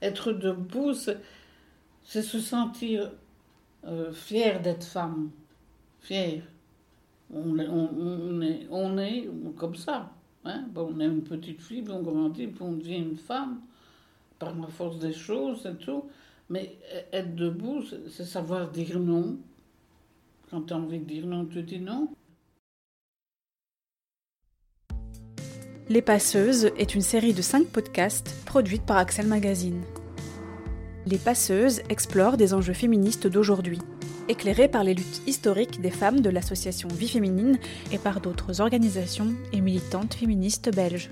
Être debout, c'est se sentir euh, fier d'être femme. Fier. On, est, comme ça. Hein? on est une petite fille, on grandit, on devient une femme par la force des choses et tout. Mais être debout, c'est savoir dire non. Quand tu as envie de dire non, tu dis non. Les Passeuses est une série de cinq podcasts produite par Axel Magazine. Les Passeuses explorent des enjeux féministes d'aujourd'hui, éclairés par les luttes historiques des femmes de l'association Vie Féminine et par d'autres organisations et militantes féministes belges.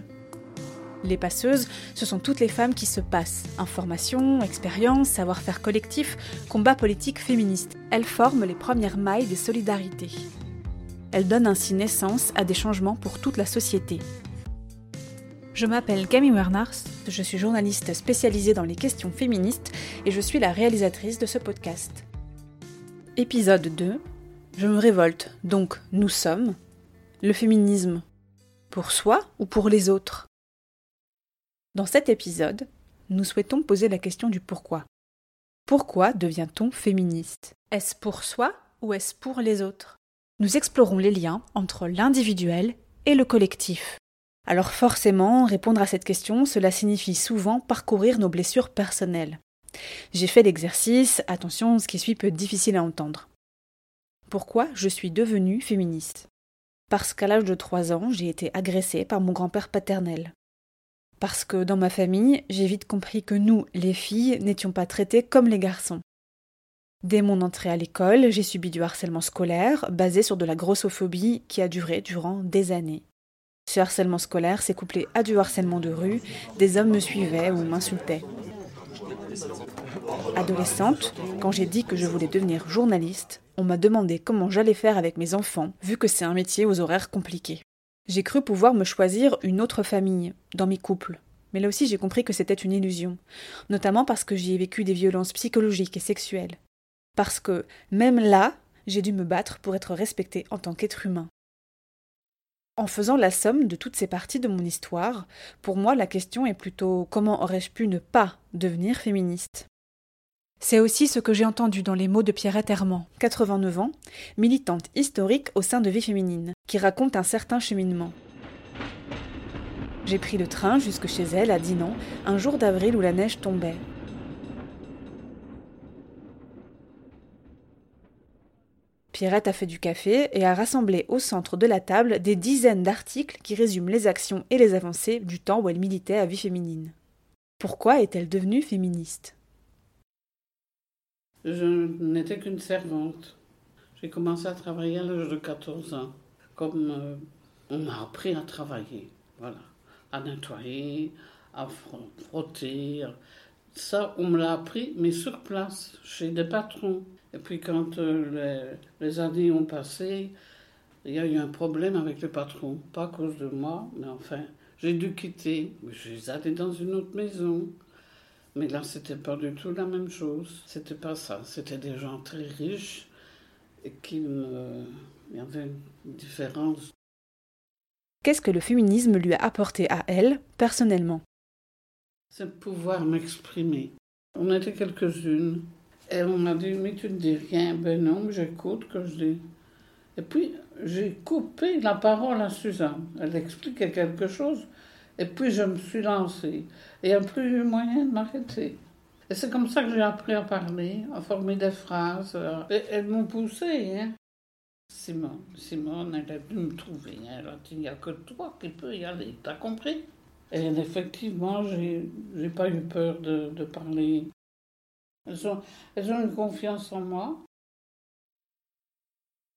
Les passeuses, ce sont toutes les femmes qui se passent. Information, expérience, savoir-faire collectif, combat politique féministe. Elles forment les premières mailles des solidarités. Elles donnent ainsi naissance à des changements pour toute la société. Je m'appelle Camille Wernars, je suis journaliste spécialisée dans les questions féministes et je suis la réalisatrice de ce podcast. Épisode 2 Je me révolte, donc nous sommes. Le féminisme. Pour soi ou pour les autres? Dans cet épisode, nous souhaitons poser la question du pourquoi. Pourquoi devient-on féministe? Est-ce pour soi ou est-ce pour les autres? Nous explorons les liens entre l'individuel et le collectif. Alors forcément, répondre à cette question, cela signifie souvent parcourir nos blessures personnelles. J'ai fait l'exercice, attention, ce qui suit peut être difficile à entendre. Pourquoi je suis devenue féministe? Parce qu'à l'âge de 3 ans, j'ai été agressée par mon grand-père paternel. Parce que dans ma famille, j'ai vite compris que nous, les filles, n'étions pas traitées comme les garçons. Dès mon entrée à l'école, j'ai subi du harcèlement scolaire basé sur de la grossophobie qui a duré durant des années. Ce harcèlement scolaire s'est couplé à du harcèlement de rue, des hommes me suivaient ou m'insultaient. Adolescente, quand j'ai dit que je voulais devenir journaliste, on m'a demandé comment j'allais faire avec mes enfants, vu que c'est un métier aux horaires compliqués. J'ai cru pouvoir me choisir une autre famille, dans mes couples. Mais là aussi j'ai compris que c'était une illusion, notamment parce que j'y ai vécu des violences psychologiques et sexuelles. Parce que, même là, j'ai dû me battre pour être respectée en tant qu'être humain. En faisant la somme de toutes ces parties de mon histoire, pour moi la question est plutôt comment aurais-je pu ne pas devenir féministe? C'est aussi ce que j'ai entendu dans les mots de Pierrette Herman, 89 ans, militante historique au sein de Vie Féminine, qui raconte un certain cheminement. J'ai pris le train jusque chez elle à Dinan, un jour d'avril où la neige tombait. Pierrette a fait du café et a rassemblé au centre de la table des dizaines d'articles qui résument les actions et les avancées du temps où elle militait à vie féminine. Pourquoi est-elle devenue féministe? Je n'étais qu'une servante. J'ai commencé à travailler à l'âge de 14 ans. Comme euh, on m'a appris à travailler, voilà, à nettoyer, à frotter. Ça, on me l'a appris, mais sur place, chez des patrons. Et puis quand euh, les, années ont passé, il y a eu un problème avec le patron. Pas à cause de moi, mais enfin, j'ai dû quitter. Je suis allée dans une autre maison. Mais là, c'était pas du tout la même chose. C'était pas ça. C'était des gens très riches et qui me... Il y avait une différence. Qu'est-ce que le féminisme lui a apporté à elle, personnellement? C'est pouvoir m'exprimer. On était quelques-unes on m'a dit, mais tu ne dis rien. Ben non, j'écoute que je dis. Et puis, j'ai coupé la parole à Suzanne. Elle expliquait quelque chose. Et puis, je me suis lancée. Et il n'y a plus eu moyen de m'arrêter. Et c'est comme ça que j'ai appris à parler, à former des phrases. Et elles m'ont poussée. Hein. Simone, Simone, elle est venue me trouver. Hein. Elle a dit, il n'y a que toi qui peux y aller. T'as compris? Et effectivement, j'ai n'ai pas eu peur de, de parler elles ont, une confiance en moi.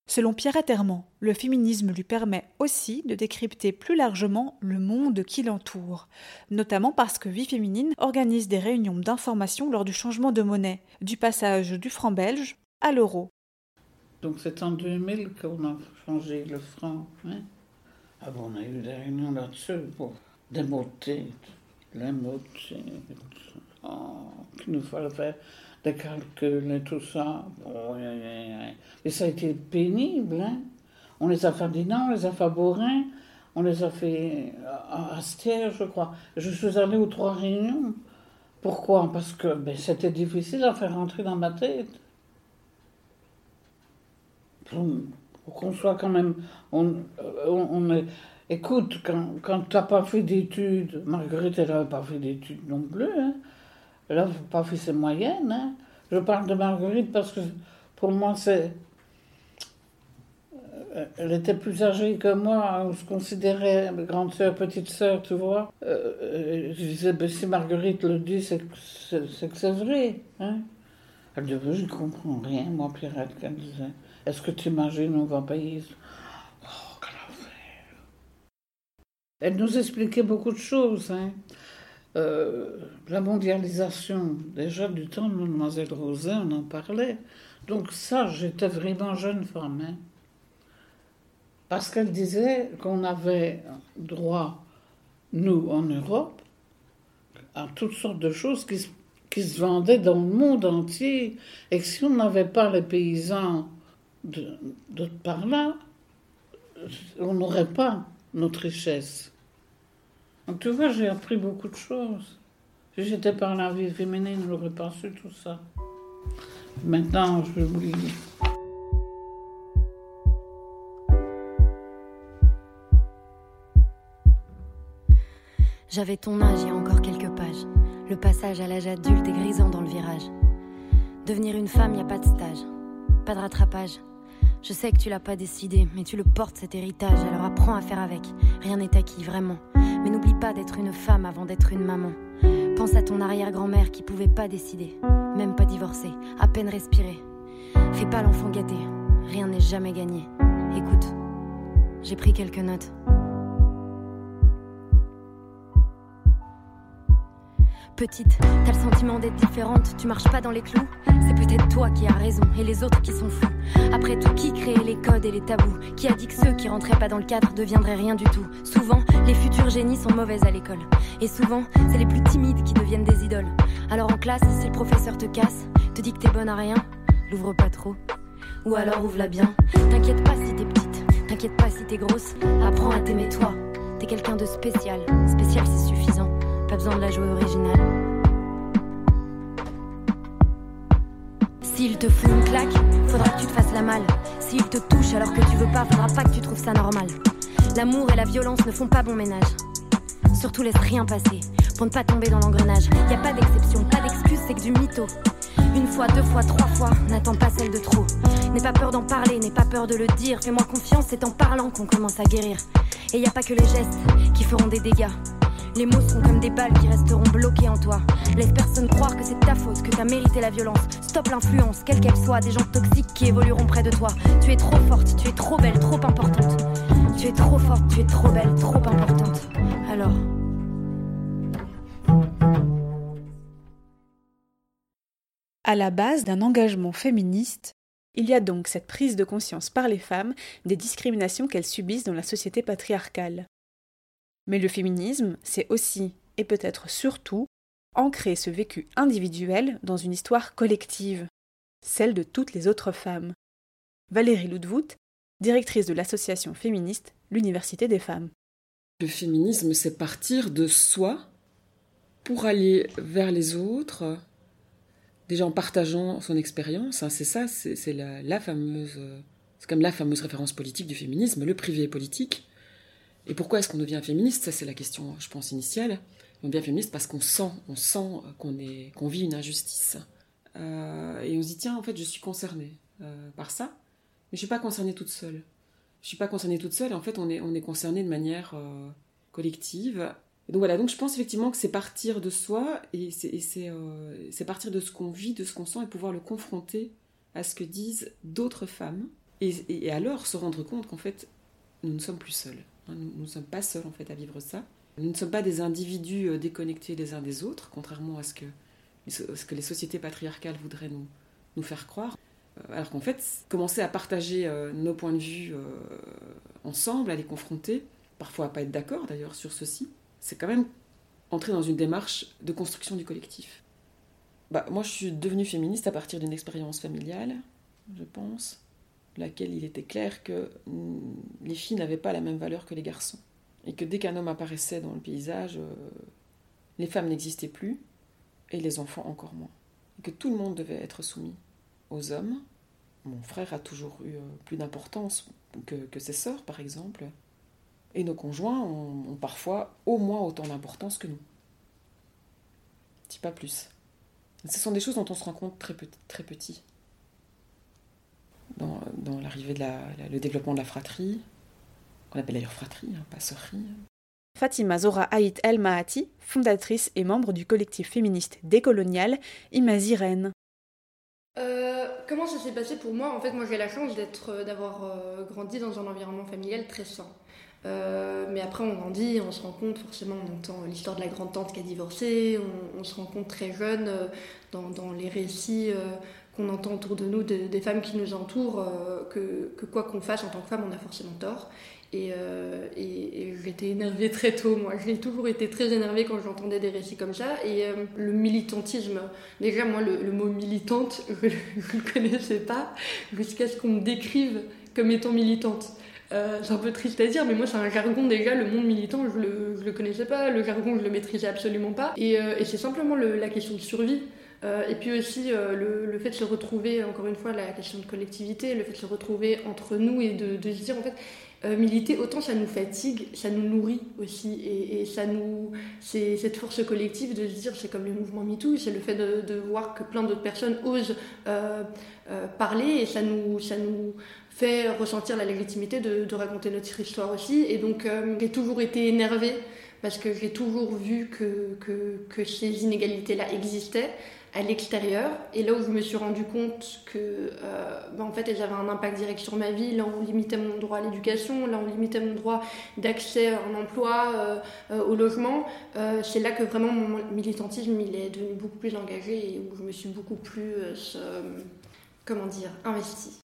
Selon Pierrette Herman, le féminisme lui permet aussi de décrypter plus largement le monde qui l'entoure, notamment parce que Vie Féminine organise des réunions d'information lors du changement de monnaie, du passage du franc belge à l'euro. Donc c'est en 2000 qu'on a changé le franc. Hein ah bon, on a eu des réunions là-dessus pour démoter, oh, qu'il nous fallait faire des calculs et tout ça. et ça a été pénible. Hein. On les a fait à Dinan, on les a fait Borin, on les a fait à Astière, je crois. Je suis allée aux trois réunions. Pourquoi? Parce que ben, c'était difficile à faire rentrer dans ma tête. Pour, qu'on soit quand même. On, on, écoute, quand, quand tu n'as pas fait d'études, Marguerite, elle n'avait pas fait d'études non plus. Hein. Elle n'a pas fait ses moyennes. Hein. Je parle de Marguerite parce que pour moi, c'est. Euh, elle était plus âgée que moi, on se considérait grande sœur, petite sœur, tu vois. Euh, euh, je disais, ben, si Marguerite le dit, c'est que c'est vrai. Hein. Elle disait, je ne comprends rien, moi, Pierrette, qu'elle disait. Est-ce que tu imagines, on va payer Oh, quelle affaire Elle nous expliquait beaucoup de choses. Hein. La mondialisation, déjà du temps de Mademoiselle Rosin, on en parlait. Donc ça, j'étais vraiment jeune femme. Hein. Parce qu'elle disait qu'on avait droit, nous, en Europe, à toutes sortes de choses qui, qui se vendaient dans le monde entier. Et que si on n'avait pas les paysans de, de par là, on n'aurait pas notre richesse. Donc tu vois, j'ai appris beaucoup de choses. Si j'étais par la vie féminine, je n'aurais pas su tout ça. Maintenant, je j'oublie. J'avais ton âge il y a encore quelques pages. Le passage à l'âge adulte est grisant dans le virage. Devenir une femme, y a pas de stage, pas de rattrapage. Je sais que tu l'as pas décidé, mais tu le portes cet héritage, alors apprends à faire avec. Rien n'est acquis, vraiment. Mais n'oublie pas d'être une femme avant d'être une maman. Pense à ton arrière-grand-mère qui pouvait pas décider, même pas divorcer, à peine respirer. Fais pas l'enfant gâté, rien n'est jamais gagné. Écoute, j'ai pris quelques notes. petite, t'as le sentiment d'être différente, tu marches pas dans les clous. C'est peut-être toi qui as raison et les autres qui sont fous. Après tout, qui créait les codes et les tabous Qui a dit que ceux qui rentraient pas dans le cadre deviendraient rien du tout Souvent, les futurs génies sont mauvaises à l'école. Et souvent, c'est les plus timides qui deviennent des idoles. Alors en classe, si le professeur te casse, te dit que t'es bonne à rien, l'ouvre pas trop. Ou alors ouvre-la bien. T'inquiète pas si t'es petite, t'inquiète pas si t'es grosse. Apprends à t'aimer toi. T'es quelqu'un de spécial. Spécial, c'est suffisant. Pas besoin de la jouer originale. S'il te fout une claque, faudra que tu te fasses la malle. S'il te touche alors que tu veux pas, faudra pas que tu trouves ça normal. L'amour et la violence ne font pas bon ménage. Surtout laisse rien passer pour ne pas tomber dans l'engrenage. Y a pas d'exception, pas d'excuse, c'est que du mytho. Une fois, deux fois, trois fois, n'attends pas celle de trop. N'aie pas peur d'en parler, n'aie pas peur de le dire. Fais-moi confiance, c'est en parlant qu'on commence à guérir. Et y a pas que les gestes qui feront des dégâts. Les mots sont comme des balles qui resteront bloquées en toi. Laisse personne croire que c'est ta faute, que t'as mérité la violence. Stop l'influence, quelle qu'elle soit, des gens toxiques qui évolueront près de toi. Tu es trop forte, tu es trop belle, trop importante. Tu es trop forte, tu es trop belle, trop importante. Alors. À la base d'un engagement féministe, il y a donc cette prise de conscience par les femmes des discriminations qu'elles subissent dans la société patriarcale. Mais le féminisme, c'est aussi, et peut-être surtout, ancrer ce vécu individuel dans une histoire collective, celle de toutes les autres femmes. Valérie Ludwood, directrice de l'association féministe L'Université des femmes. Le féminisme, c'est partir de soi pour aller vers les autres, déjà en partageant son expérience. Hein, c'est ça, c'est la, la, fameuse, c'est comme la fameuse référence politique du féminisme, le privé politique. Et pourquoi est-ce qu'on devient féministe? Ça, c'est la question, je pense, initiale. On devient féministe parce qu'on sent, on sent qu'on vit une injustice. Euh, et on se dit, tiens, en fait, je suis concernée euh, par ça, mais je suis pas concernée toute seule. Je suis pas concernée toute seule. En fait, on est, on est concerné de manière euh, collective. Donc voilà. Donc je pense effectivement que c'est partir de soi et c'est partir de ce qu'on vit, de ce qu'on sent et pouvoir le confronter à ce que disent d'autres femmes. Et, alors se rendre compte qu'en fait, nous ne sommes plus seuls. Nous ne sommes pas seuls en fait à vivre ça. Nous ne sommes pas des individus euh, déconnectés les uns des autres, contrairement à ce que, les sociétés patriarcales voudraient nous, nous faire croire. Euh, alors qu'en fait, commencer à partager euh, nos points de vue ensemble, à les confronter, parfois à pas être d'accord d'ailleurs sur ceci, c'est quand même entrer dans une démarche de construction du collectif. Bah, moi, je suis devenue féministe à partir d'une expérience familiale, je pense laquelle il était clair que mm, les filles n'avaient pas la même valeur que les garçons. Et que dès qu'un homme apparaissait dans le paysage, euh, les femmes n'existaient plus. et les enfants encore moins. que tout le monde devait être soumis aux hommes. Mon frère a toujours eu euh, plus d'importance que, ses sœurs, par exemple. Et nos conjoints ont, parfois au moins autant d'importance que nous. Si pas plus. Ce sont des choses dont on se rend compte très petit. Très petit. Dans, l'arrivée de le développement de la fratrie, qu'on appelle d'ailleurs fratrie, hein, pas sœurie. Fatima Zora Haït El Mahati, fondatrice et membre du collectif féministe décolonial Imazirène. Euh, comment ça s'est passé pour moi? En fait, moi j'ai la chance d'être, euh, d'avoir euh, grandi dans un environnement familial très sain. mais après, on grandit, on se rend compte, forcément, on entend l'histoire de la grande-tante qui a divorcé, on, se rend compte très jeune dans, les récits qu'on entend autour de nous, des femmes qui nous entourent, que, que, quoi qu'on fasse en tant que femme, on a forcément tort. Euh, et, et, j'étais énervée très tôt, moi. J'ai toujours été très énervée quand j'entendais des récits comme ça. Et euh, le militantisme, déjà, moi, le, mot militante, je ne le connaissais pas jusqu'à ce qu'on me décrive comme étant militante. Euh, c'est un peu triste à dire, mais moi, c'est un jargon déjà. Le monde militant, je le, je le connaissais pas. Le jargon, je le maîtrisais absolument pas. Et, c'est simplement le, la question de survie. et puis aussi le, le, fait de se retrouver, encore une fois, la question de collectivité, le fait de se retrouver entre nous et de, de se dire, en fait, euh, militer, autant ça nous fatigue, ça nous nourrit aussi. Et, ça nous. C'est cette force collective de se dire, c'est comme le mouvement MeToo, c'est le fait de, voir que plein d'autres personnes osent euh, euh, parler et ça nous, ça nous fait ressentir la légitimité de, raconter notre histoire aussi. Et donc, j'ai toujours été énervée parce que j'ai toujours vu que, ces inégalités-là existaient à l'extérieur. Et là où je me suis rendu compte que, euh, ben, en fait, elles avaient un impact direct sur ma vie. Là, on limitait mon droit à l'éducation. Là, on limitait mon droit d'accès à un emploi, euh, euh, au logement. c'est là que vraiment mon militantisme, il est devenu beaucoup plus engagé et où je me suis beaucoup plus, comment dire, investie.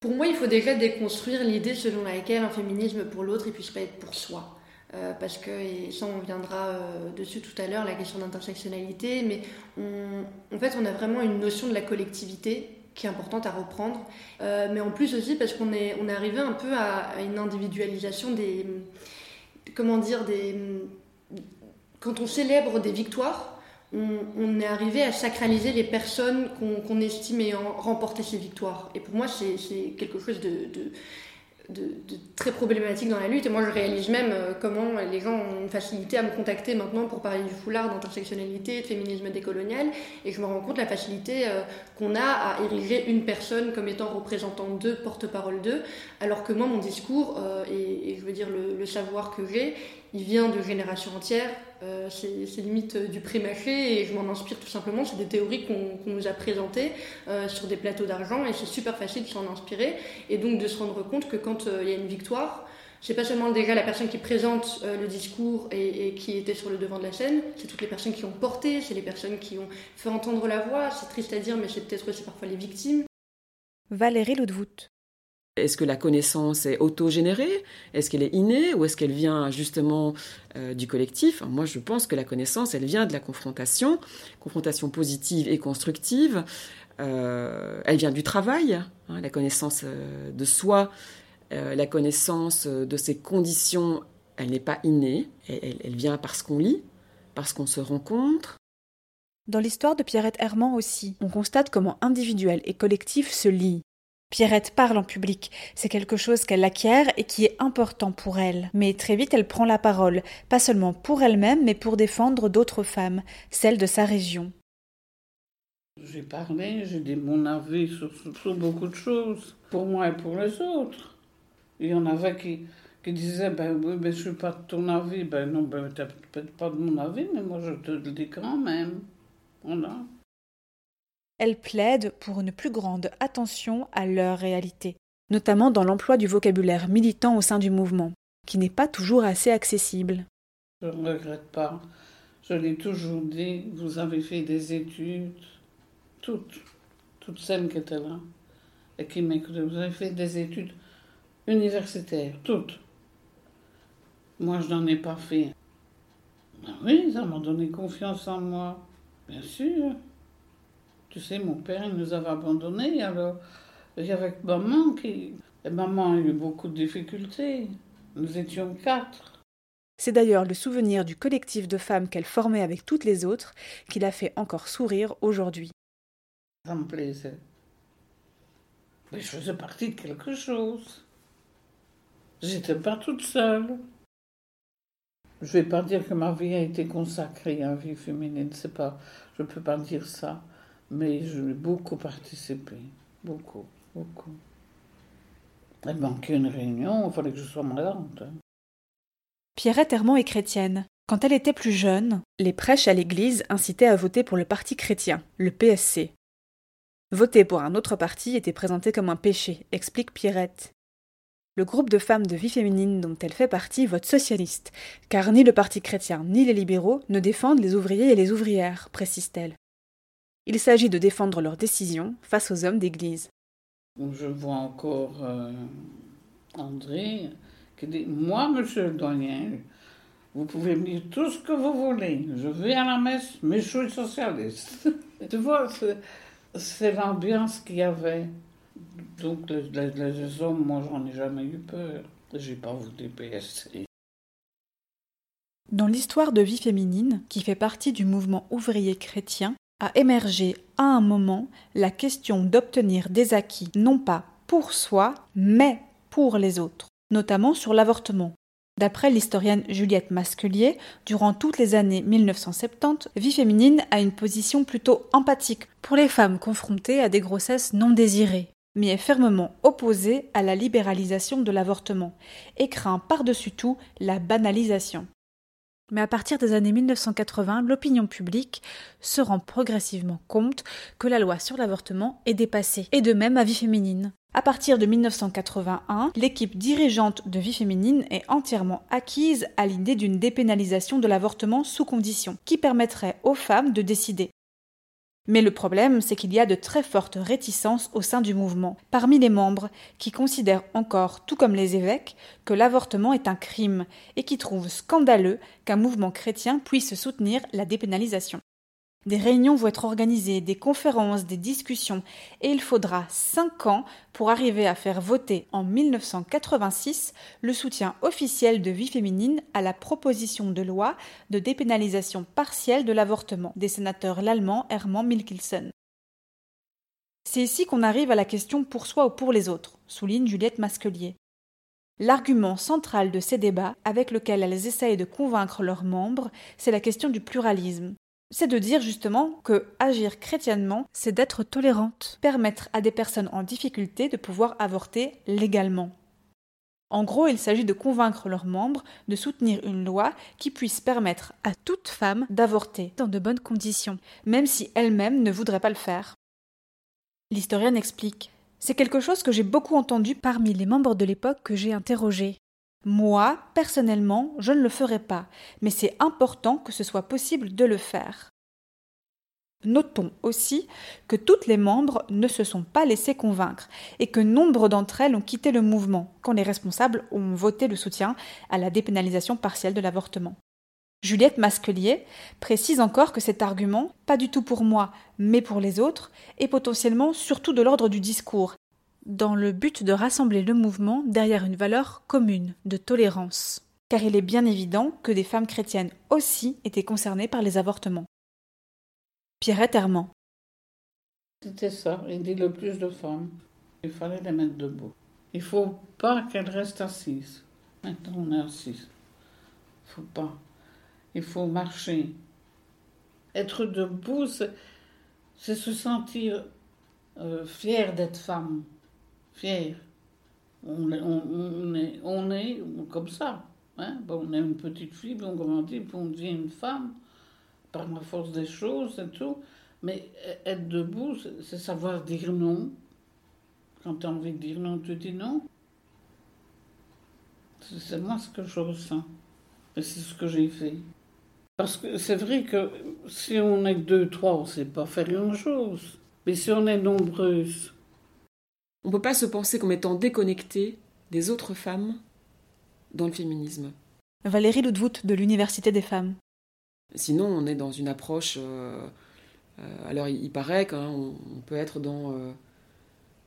Pour moi, il faut déjà déconstruire l'idée selon laquelle un féminisme pour l'autre, il puisse pas être pour soi. Euh, parce que, et ça on viendra euh, dessus tout à l'heure, la question d'intersectionnalité, mais en fait on a vraiment une notion de la collectivité qui est importante à reprendre, euh, mais en plus aussi parce qu'on est, on est arrivé un peu à, une individualisation des... Comment dire des, Quand on célèbre des victoires, on, est arrivé à sacraliser les personnes qu'on estime ayant remporté ces victoires. Et pour moi, c'est quelque chose de de, très problématique dans la lutte. Et moi, je réalise même euh, comment les gens ont une facilité à me contacter maintenant pour parler du foulard, d'intersectionnalité, de féminisme décolonial. Et je me rends compte la facilité euh, qu'on a à ériger une personne comme étant représentant d'eux, porte-parole d'eux, alors que moi, mon discours, euh, et, je veux dire le savoir que j'ai, il vient de générations entières. Euh, c'est limite du pré-mâché et je m'en inspire tout simplement. C'est des théories qu'on nous a présentées euh, sur des plateaux d'argent et c'est super facile de s'en inspirer et donc de se rendre compte que quand euh, il y a une victoire, c'est pas seulement déjà la personne qui présente le discours et, qui était sur le devant de la scène, c'est toutes les personnes qui ont porté, c'est les personnes qui ont fait entendre la voix. C'est triste à dire, mais c'est peut-être aussi parfois les victimes. Valérie Ludvout. Est-ce que la connaissance est autogénérée? Est-ce qu'elle est innée? Ou est-ce qu'elle vient justement euh, du collectif? Moi, je pense que la connaissance, elle vient de la confrontation, confrontation positive et constructive. Euh, elle vient du travail, hein, la connaissance euh, de soi, la connaissance de ses conditions, elle n'est pas innée, elle, elle vient parce qu'on lit, parce qu'on se rencontre. Dans l'histoire de Pierrette Herman aussi, on constate comment individuel et collectif se lient. Pierrette parle en public, c'est quelque chose qu'elle acquiert et qui est important pour elle. Mais très vite elle prend la parole, pas seulement pour elle-même, mais pour défendre d'autres femmes, celles de sa région. J'ai parlé, j'ai dit mon avis sur, beaucoup de choses, pour moi et pour les autres. Il y en avait qui, disaient, ben oui, mais je suis pas de ton avis. Ben non, ben n'es peut-être pas de mon avis, mais moi je te le dis quand même. Voilà. Elle plaide pour une plus grande attention à leur réalité, notamment dans l'emploi du vocabulaire militant au sein du mouvement, qui n'est pas toujours assez accessible. Je ne regrette pas. Je l'ai toujours dit, vous avez fait des études, toutes, toutes celles qui étaient là, et qui m'écoutaient, vous avez fait des études universitaires, toutes. Moi, je n'en ai pas fait. Ben oui, ça m'a donné confiance en moi, bien sûr. Tu sais, mon père, il nous avait abandonnés. Alors, il y avait maman qui. Et maman a eu beaucoup de difficultés. Nous étions quatre. C'est d'ailleurs le souvenir du collectif de femmes qu'elle formait avec toutes les autres qui la fait encore sourire aujourd'hui. Ça me plaisait. Mais je faisais partie de quelque chose. J'étais pas toute seule. Je vais pas dire que ma vie a été consacrée à la vie féminine, c'est pas, je peux pas dire ça, mais j'ai beaucoup participé, beaucoup, beaucoup. Il manquait une réunion, il fallait que je sois malade. Pierrette Hermand est chrétienne. Quand elle était plus jeune, les prêches à l'église incitaient à voter pour le parti chrétien, le PSC. Voter pour un autre parti était présenté comme un péché, explique Pierrette. Le groupe de femmes de vie féminine dont elle fait partie vote socialiste, car ni le Parti chrétien ni les libéraux ne défendent les ouvriers et les ouvrières, précise-t-elle. Il s'agit de défendre leurs décisions face aux hommes d'Église. Je vois encore euh, André qui dit Moi, monsieur le doyen, vous pouvez me dire tout ce que vous voulez. Je vais à la messe, mais je suis socialiste. tu vois, c'est l'ambiance qu'il y avait. Donc, les, les, hommes, moi, j'en ai jamais eu peur. J'ai pas voté PSC. Dans l'histoire de vie féminine, qui fait partie du mouvement ouvrier chrétien, a émergé à un moment la question d'obtenir des acquis non pas pour soi, mais pour les autres, notamment sur l'avortement. D'après l'historienne Juliette Masquelier, durant toutes les années 1970, Vie féminine a une position plutôt empathique pour les femmes confrontées à des grossesses non désirées mais est fermement opposé à la libéralisation de l'avortement et craint par-dessus tout la banalisation. Mais à partir des années 1980, l'opinion publique se rend progressivement compte que la loi sur l'avortement est dépassée, et de même à vie féminine. À partir de 1981, l'équipe dirigeante de vie féminine est entièrement acquise à l'idée d'une dépénalisation de l'avortement sous condition, qui permettrait aux femmes de décider. Mais le problème, c'est qu'il y a de très fortes réticences au sein du mouvement, parmi les membres, qui considèrent encore, tout comme les évêques, que l'avortement est un crime, et qui trouvent scandaleux qu'un mouvement chrétien puisse soutenir la dépénalisation. Des réunions vont être organisées, des conférences, des discussions, et il faudra cinq ans pour arriver à faire voter en 1986 le soutien officiel de vie féminine à la proposition de loi de dépénalisation partielle de l'avortement des sénateurs l'allemand Hermann Milkilsen. C'est ici qu'on arrive à la question pour soi ou pour les autres, souligne Juliette Masquelier. L'argument central de ces débats, avec lequel elles essayent de convaincre leurs membres, c'est la question du pluralisme c'est de dire justement que agir chrétiennement, c'est d'être tolérante, permettre à des personnes en difficulté de pouvoir avorter légalement. En gros, il s'agit de convaincre leurs membres de soutenir une loi qui puisse permettre à toute femme d'avorter dans de bonnes conditions, même si elle-même ne voudrait pas le faire. L'historienne explique C'est quelque chose que j'ai beaucoup entendu parmi les membres de l'époque que j'ai interrogés. Moi, personnellement, je ne le ferai pas, mais c'est important que ce soit possible de le faire. Notons aussi que toutes les membres ne se sont pas laissées convaincre et que nombre d'entre elles ont quitté le mouvement quand les responsables ont voté le soutien à la dépénalisation partielle de l'avortement. Juliette Masquelier précise encore que cet argument, pas du tout pour moi, mais pour les autres, est potentiellement surtout de l'ordre du discours dans le but de rassembler le mouvement derrière une valeur commune de tolérance, car il est bien évident que des femmes chrétiennes aussi étaient concernées par les avortements. Pierrette Herman. C'était ça, il dit le plus de femmes. Il fallait les mettre debout. Il faut pas qu'elles restent assises. Maintenant, on est assises. Il faut pas. Il faut marcher. Être debout, c'est se sentir euh, fier d'être femme fier. On, on, est, on est comme ça. Hein? on est une petite fille, puis on grandit, on devient une femme par la force des choses et tout. Mais e-, être debout, c'est savoir dire non. Quand tu as envie de dire non, tu dis non. C'est moi ce que je ressens. Et c'est ce que j'ai fait. Parce que c'est vrai que si on est deux, trois, on ne sait pas faire grand-chose. Mais si on est nombreuses, on ne peut pas se penser comme étant déconnecté des autres femmes dans le féminisme. Valérie Ludwood de l'Université des femmes. Sinon, on est dans une approche. Euh, euh, alors, il, paraît qu'on peut être dans, euh,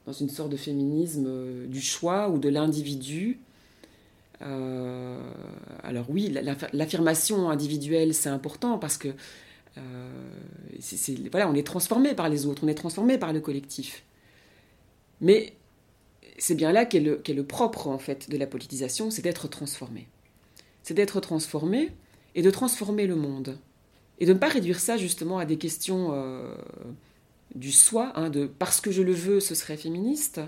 dans une sorte de féminisme du choix ou de l'individu, alors oui, l'affirmation individuelle, c'est important parce que voilà, on est transformé par les autres, on est transformé par le collectif. Mais c'est bien là qu'est le, propre en fait de la politisation, c'est d'être transformé. C'est d'être transformé et de transformer le monde. Et de ne pas réduire ça justement à des questions euh, du soi, hein, de parce que je le veux, ce serait féministe,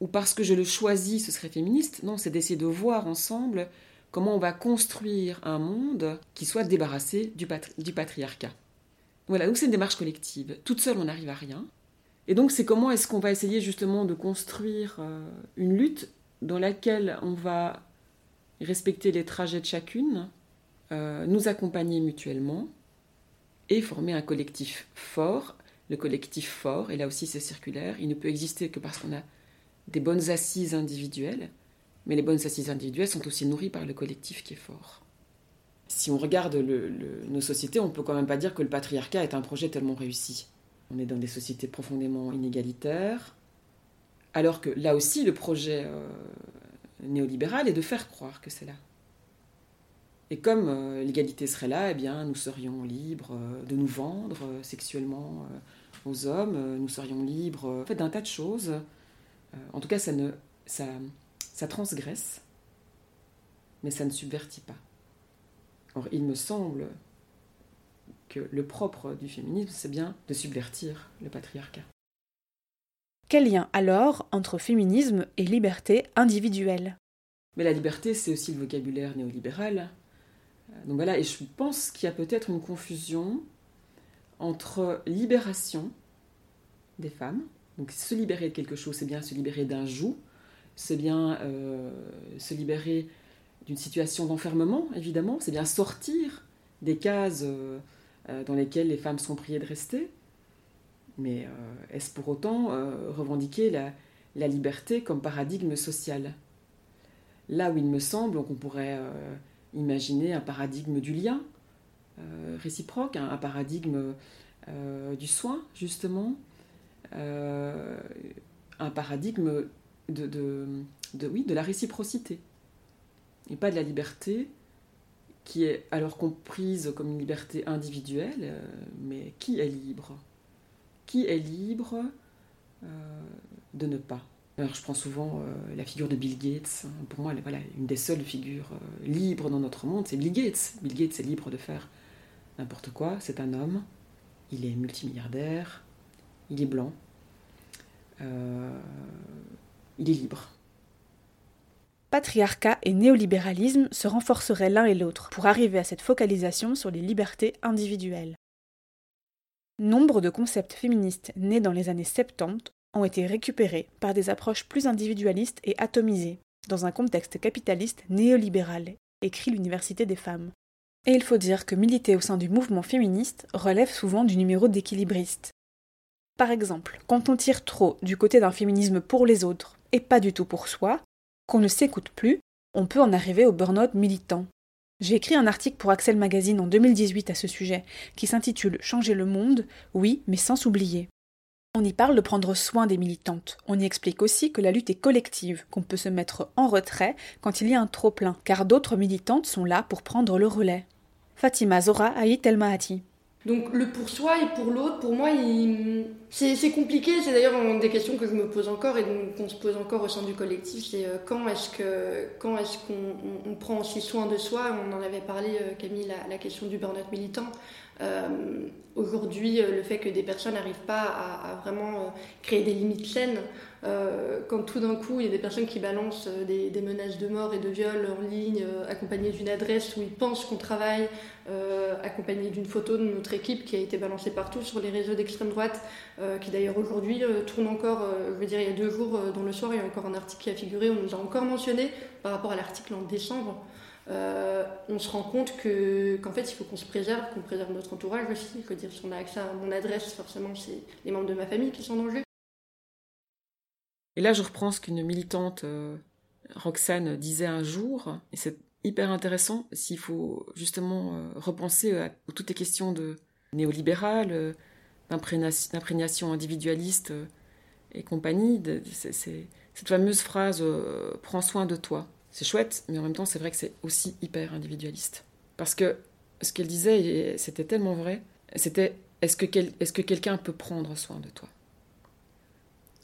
ou parce que je le choisis, ce serait féministe. Non, c'est d'essayer de voir ensemble comment on va construire un monde qui soit débarrassé du, du patriarcat. Voilà, donc c'est une démarche collective. Toute seule, on n'arrive à rien. Et donc, c'est comment est-ce qu'on va essayer justement de construire euh, une lutte dans laquelle on va respecter les trajets de chacune, euh, nous accompagner mutuellement et former un collectif fort. Le collectif fort, et là aussi c'est circulaire, il ne peut exister que parce qu'on a des bonnes assises individuelles, mais les bonnes assises individuelles sont aussi nourries par le collectif qui est fort. Si on regarde nos sociétés, on ne peut quand même pas dire que le patriarcat est un projet tellement réussi. On est dans des sociétés profondément inégalitaires, alors que là aussi, le projet euh, néolibéral est de faire croire que c'est là. Et comme euh, l'égalité serait là, eh bien, nous serions libres euh, de nous vendre sexuellement aux hommes, nous serions libres fait, d'un tas de choses. en tout cas, ça, ne, ça, ça transgresse, mais ça ne subvertit pas. Or, il me semble que le propre du féminisme, c'est bien de subvertir le patriarcat. Quel lien alors entre féminisme et liberté individuelle? Mais la liberté, c'est aussi le vocabulaire néolibéral. Euh, donc voilà, et je pense qu'il y a peut-être une confusion entre libération des femmes, donc se libérer de quelque chose, c'est bien se libérer d'un joug, c'est bien euh, se libérer d'une situation d'enfermement, évidemment, c'est bien sortir des cases euh, euh, dans lesquelles les femmes sont priées de rester. Mais euh, est-ce pour autant euh, revendiquer la, liberté comme paradigme social? Là où il me semble qu'on pourrait imaginer un paradigme du lien réciproque, un, paradigme du soin, justement, un paradigme de, de, de, oui, de la réciprocité, et pas de la liberté qui est alors comprise comme une liberté individuelle, euh, mais qui est libre? Qui est libre euh, de ne pas? Alors je prends souvent euh, la figure de Bill Gates. Pour moi, voilà, une des seules figures libres dans notre monde, c'est Bill Gates. Bill Gates est libre de faire n'importe quoi. C'est un homme. Il est multimilliardaire. Il est blanc. il est libre patriarcat et néolibéralisme se renforceraient l'un et l'autre pour arriver à cette focalisation sur les libertés individuelles. Nombre de concepts féministes nés dans les années 70 ont été récupérés par des approches plus individualistes et atomisées, dans un contexte capitaliste néolibéral, écrit l'Université des femmes. Et il faut dire que militer au sein du mouvement féministe relève souvent du numéro d'équilibriste. Par exemple, quand on tire trop du côté d'un féminisme pour les autres et pas du tout pour soi, qu'on ne s'écoute plus, on peut en arriver au burn-out militant. J'ai écrit un article pour Axel Magazine en 2018 à ce sujet, qui s'intitule Changer le monde, oui, mais sans s'oublier. On y parle de prendre soin des militantes. On y explique aussi que la lutte est collective, qu'on peut se mettre en retrait quand il y a un trop-plein, car d'autres militantes sont là pour prendre le relais. Fatima Zora Aït Elmahati. Donc le pour soi et pour l'autre, pour moi, c'est compliqué. C'est d'ailleurs des questions que je me pose encore et qu'on se pose encore au sein du collectif. C'est euh, quand est-ce que quand est-ce qu'on prend aussi soin de soi? On en avait parlé, euh, Camille, la, question du burn-out militant. Euh, aujourd'hui, le fait que des personnes n'arrivent pas à, vraiment créer des limites saines, quand tout d'un coup il y a des personnes qui balancent des, des, menaces de mort et de viol en ligne, accompagnées d'une adresse où ils pensent qu'on travaille, euh, accompagné d'une photo de notre équipe qui a été balancée partout sur les réseaux d'extrême droite, euh, qui d'ailleurs aujourd'hui euh, tourne encore, je veux dire il y a deux jours dans le soir, il y a encore un article qui a figuré, on nous a encore mentionné par rapport à l'article en décembre. on se rend compte que qu'en fait il faut qu'on se préserve, qu'on préserve notre entourage aussi. Je veux dire, si on a accès à mon adresse, forcément c'est les membres de ma famille qui sont en danger. Et là, je reprends ce qu'une militante, Roxane, disait un jour, et c'est hyper intéressant s'il faut justement euh, repenser à toutes les questions de néolibéral, euh, d'imprégnation individualiste euh, et compagnie. Cette fameuse phrase Prends soin de toi. c'est chouette, mais en même temps, c'est vrai que c'est aussi hyper individualiste. Parce que ce qu'elle disait, c'était tellement vrai, c'était est-ce que, est que quelqu'un peut prendre soin de toi?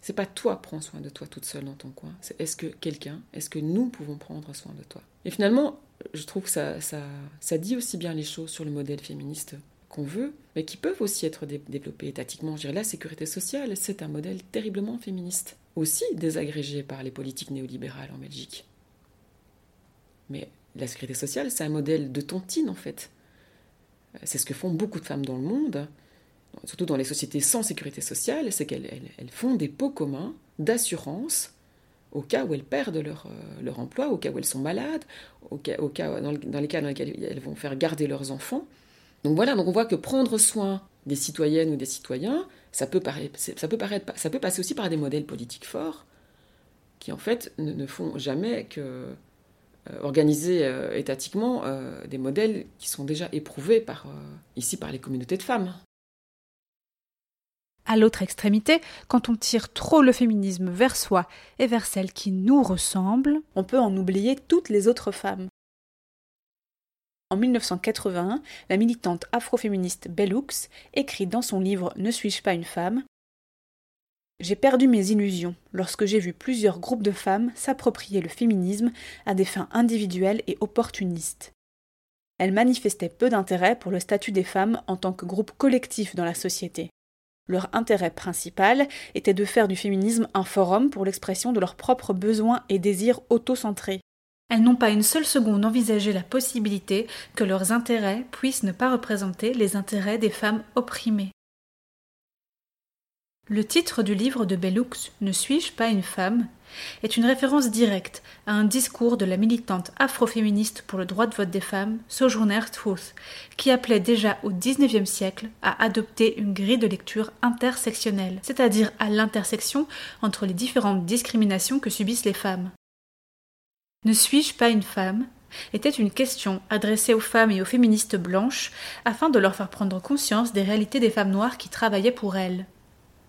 C'est pas toi prends soin de toi toute seule dans ton coin, c'est est-ce que quelqu'un, est-ce que nous pouvons prendre soin de toi? Et finalement, je trouve que ça, dit aussi bien les choses sur le modèle féministe qu'on veut, mais qui peuvent aussi être développés étatiquement. Je dirais, la sécurité sociale, c'est un modèle terriblement féministe, aussi désagrégé par les politiques néolibérales en Belgique. Mais la sécurité sociale, c'est un modèle de tontine, en fait. C'est ce que font beaucoup de femmes dans le monde, surtout dans les sociétés sans sécurité sociale, c'est qu'elles font des pots communs d'assurance au cas où elles perdent leur, euh, leur, emploi, au cas où elles sont malades, au cas, dans, les cas dans lesquels elles vont faire garder leurs enfants. Donc voilà, donc on voit que prendre soin des citoyennes ou des citoyens, ça peut, paraître, ça peut, passer aussi par des modèles politiques forts qui en fait ne font jamais que euh, organiser euh, étatiquement des modèles qui sont déjà éprouvés par, ici par les communautés de femmes. À l'autre extrémité, quand on tire trop le féminisme vers soi et vers celle qui nous ressemble, on peut en oublier toutes les autres femmes. En 1981, la militante afroféministe Bellux écrit dans son livre Ne suis-je pas une femme j'ai perdu mes illusions lorsque j'ai vu plusieurs groupes de femmes s'approprier le féminisme à des fins individuelles et opportunistes. Elles manifestaient peu d'intérêt pour le statut des femmes en tant que groupe collectif dans la société. Leur intérêt principal était de faire du féminisme un forum pour l'expression de leurs propres besoins et désirs autocentrés. Elles n'ont pas une seule seconde envisagé la possibilité que leurs intérêts puissent ne pas représenter les intérêts des femmes opprimées. Le titre du livre de Bellux, Ne suis-je pas une femme? Est une référence directe à un discours de la militante afroféministe pour le droit de vote des femmes, Sojourner Truth, qui appelait déjà au XIXe siècle à adopter une grille de lecture intersectionnelle, c'est-à-dire à, l'intersection entre les différentes discriminations que subissent les femmes. Ne suis-je pas une femme? était une question adressée aux femmes et aux féministes blanches afin de leur faire prendre conscience des réalités des femmes noires qui travaillaient pour elles.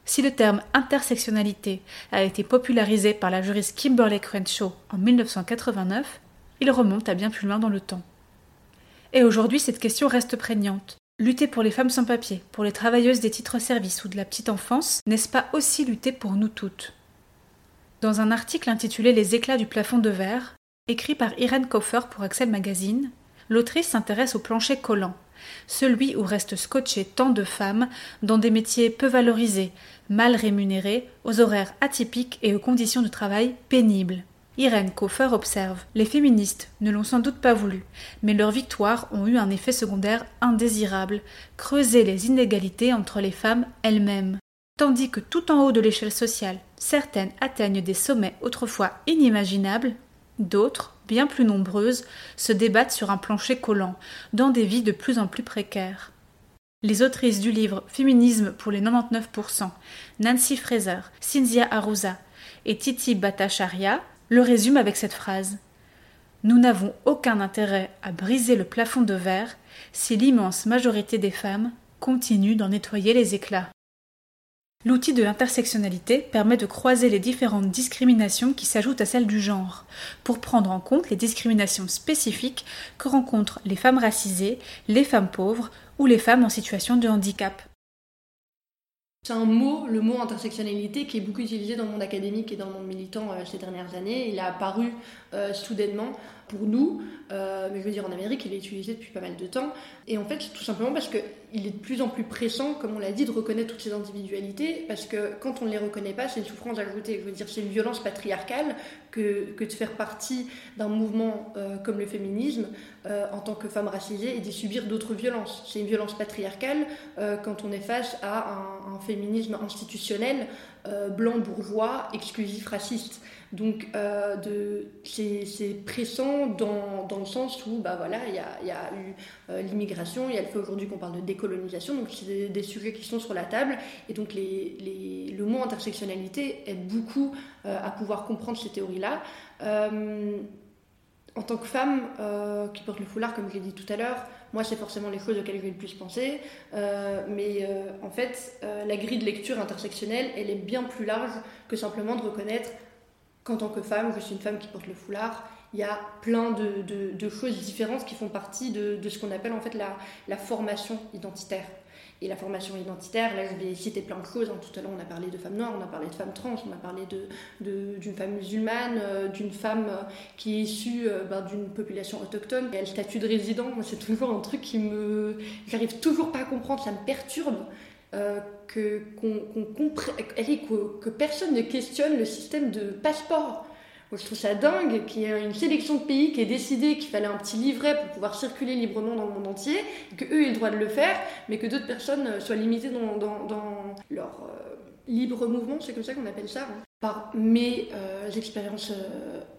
Si le terme intersectionnalité a été popularisé par la juriste Kimberly Crenshaw en 1989, il remonte à bien plus loin dans le temps. Et aujourd'hui, cette question reste prégnante. Lutter pour les femmes sans papier, pour les travailleuses des titres-services ou de la petite enfance, n'est-ce pas aussi lutter pour nous toutes? Dans un article intitulé Les éclats du plafond de verre, écrit par Irene Koffer pour Axel Magazine, l'autrice s'intéresse au plancher collant, celui où restent scotchées tant de femmes dans des métiers peu valorisés, mal rémunérés, aux horaires atypiques et aux conditions de travail pénibles. Irène Koffer observe Les féministes ne l'ont sans doute pas voulu, mais leurs victoires ont eu un effet secondaire indésirable creuser les inégalités entre les femmes elles-mêmes. Tandis que tout en haut de l'échelle sociale, certaines atteignent des sommets autrefois inimaginables, d'autres, bien plus nombreuses, se débattent sur un plancher collant, dans des vies de plus en plus précaires. Les autrices du livre Féminisme pour les 99%, Nancy Fraser, Cynthia Arouza et Titi Bhattacharya, le résument avec cette phrase Nous n'avons aucun intérêt à briser le plafond de verre si l'immense majorité des femmes continue d'en nettoyer les éclats. L'outil de l'intersectionnalité permet de croiser les différentes discriminations qui s'ajoutent à celles du genre, pour prendre en compte les discriminations spécifiques que rencontrent les femmes racisées, les femmes pauvres ou les femmes en situation de handicap. C'est un mot, le mot intersectionnalité, qui est beaucoup utilisé dans le monde académique et dans le monde militant euh, ces dernières années. Il a apparu euh, soudainement pour nous, euh, mais je veux dire en Amérique, il est utilisé depuis pas mal de temps. Et en fait, tout simplement parce qu'il est de plus en plus pressant, comme on l'a dit, de reconnaître toutes ces individualités, parce que quand on ne les reconnaît pas, c'est une souffrance ajoutée. Je veux dire, c'est une violence patriarcale que, de faire partie d'un mouvement euh, comme le féminisme en tant que femme racisée et d'y subir d'autres violences. C'est une violence patriarcale quand on est face à un féminisme institutionnel, blanc, bourgeois, exclusif, raciste. Donc euh, c'est pressant dans, dans, le sens où bah, voilà, il y a, y a, eu euh, l'immigration, il y a le fait aujourd'hui qu'on parle de décolonisation, donc c'est des, sujets qui sont sur la table. Et donc les, les, le mot intersectionnalité aide beaucoup euh, à pouvoir comprendre ces théories-là. en tant que femme qui porte le foulard, comme je l'ai dit tout à l'heure, moi, c'est forcément les choses auxquelles je vais le plus penser. mais en fait, la grille de lecture intersectionnelle, elle est bien plus large que simplement de reconnaître qu'en tant que femme, je suis une femme qui porte le foulard il y a plein de, choses différentes qui font partie de, ce qu'on appelle en fait la, formation identitaire. Et la formation identitaire, là je vais citer plein de choses. Hein. Tout à l'heure on a parlé de femmes noires, on a parlé de femmes trans, on a parlé d'une femme musulmane, euh, d'une femme euh, qui est issue euh, ben, d'une population autochtone. Et le statut de résident, c'est toujours un truc qui me... J'arrive toujours pas à comprendre, ça me perturbe. que, que personne ne questionne le système de passeport je trouve ça dingue qu'il y ait une sélection de pays qui ait décidé qu'il fallait un petit livret pour pouvoir circuler librement dans le monde entier, que eux aient le droit de le faire, mais que d'autres personnes euh, soient limitées dans, leur euh, libre mouvement, c'est comme ça qu'on appelle ça. Hein. Par mes euh, expériences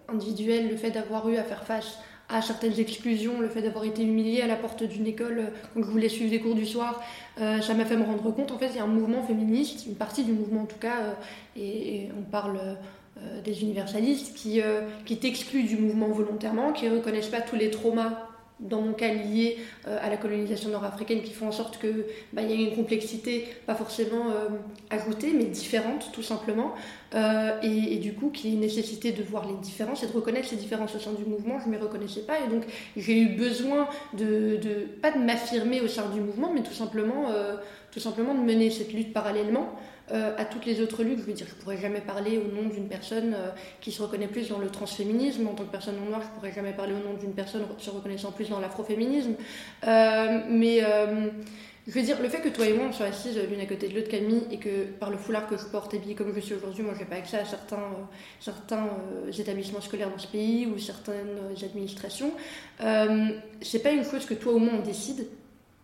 individuelles, le fait d'avoir eu à faire face à certaines exclusions, le fait d'avoir été humiliée à la porte d'une école quand je voulais suivre des cours du soir, ça m'a fait me rendre compte, en fait, il y a un mouvement féministe, une partie du mouvement en tout cas, et, on parle euh, des universalistes qui, euh, qui t'excluent du mouvement volontairement, qui ne reconnaissent pas tous les traumas dans mon cas liés euh, à la colonisation nord-africaine qui font en sorte qu'il bah, y a une complexité pas forcément ajoutée mais différente tout simplement. Et, du coup qui nécessitait de voir les différences et de reconnaître ces différences au sein du mouvement. Je ne m'y reconnaissais pas et donc j'ai eu besoin de, de, pas de m'affirmer au sein du mouvement mais tout simplement tout simplement de mener cette lutte parallèlement euh, à toutes les autres luttes. Je veux dire, je pourrais jamais parler au nom d'une personne euh, qui se reconnaît plus dans le transféminisme. En tant que personne non noire, je pourrais jamais parler au nom d'une personne se reconnaissant plus dans l'afroféminisme. Euh, mais je veux dire, le fait que toi et moi on soit assises l'une à côté de l'autre, Camille, et que par le foulard que je porte, et comme je suis aujourd'hui, moi j'ai pas accès à certains, établissements scolaires dans ce pays ou certaines administrations, c'est pas une chose que toi ou moi on décide.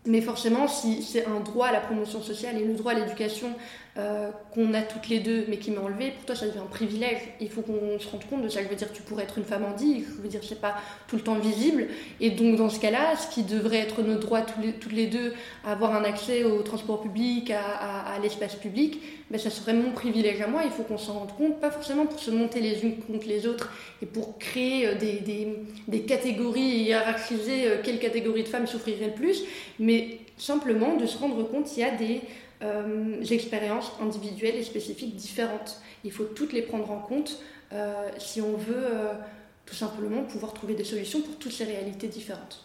Mais forcément, si c'est un droit à la promotion sociale et le droit à l'éducation euh, qu'on a toutes les deux, mais qui m'est enlevé, pour toi ça devient un privilège. Il faut qu'on se rende compte de ça. Je veux dire, tu pourrais être une femme dit, je veux dire, c'est pas tout le temps visible. Et donc, dans ce cas-là, ce qui devrait être notre droit toutes les deux, à avoir un accès au transport public, à, l'espace public, ben, ça serait mon privilège à moi. Il faut qu'on s'en rende compte, pas forcément pour se monter les unes contre les autres et pour créer euh, des, des, des catégories et hiérarchiser euh, quelle catégorie de femmes souffrirait le plus, mais simplement de se rendre compte qu'il y a des euh, expériences individuelles et spécifiques différentes. Il faut toutes les prendre en compte euh, si on veut euh, tout simplement pouvoir trouver des solutions pour toutes ces réalités différentes.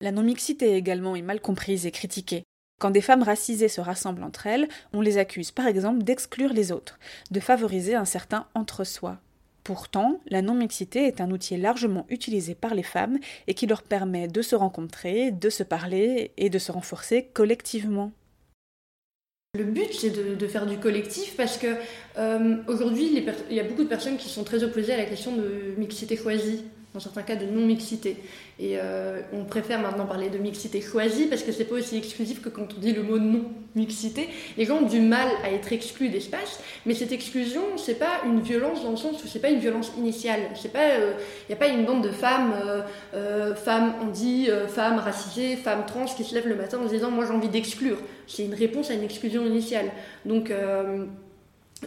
La non-mixité également est mal comprise et critiquée. Quand des femmes racisées se rassemblent entre elles, on les accuse par exemple d'exclure les autres, de favoriser un certain entre-soi. Pourtant, la non-mixité est un outil largement utilisé par les femmes et qui leur permet de se rencontrer, de se parler et de se renforcer collectivement. Le but, c'est de, faire du collectif parce que euh, aujourd'hui, il y a beaucoup de personnes qui sont très opposées à la question de mixité choisie dans certains cas de non-mixité. Et euh, on préfère maintenant parler de mixité choisie parce que c'est pas aussi exclusif que quand on dit le mot non-mixité. Les gens ont du mal à être exclus d'espace, mais cette exclusion, c'est pas une violence dans le sens où c'est pas une violence initiale. C'est pas, il euh, a pas une bande de femmes, euh, femmes on dit, femmes racisées, femmes trans qui se lèvent le matin en se disant moi j'ai envie d'exclure. C'est une réponse à une exclusion initiale. Donc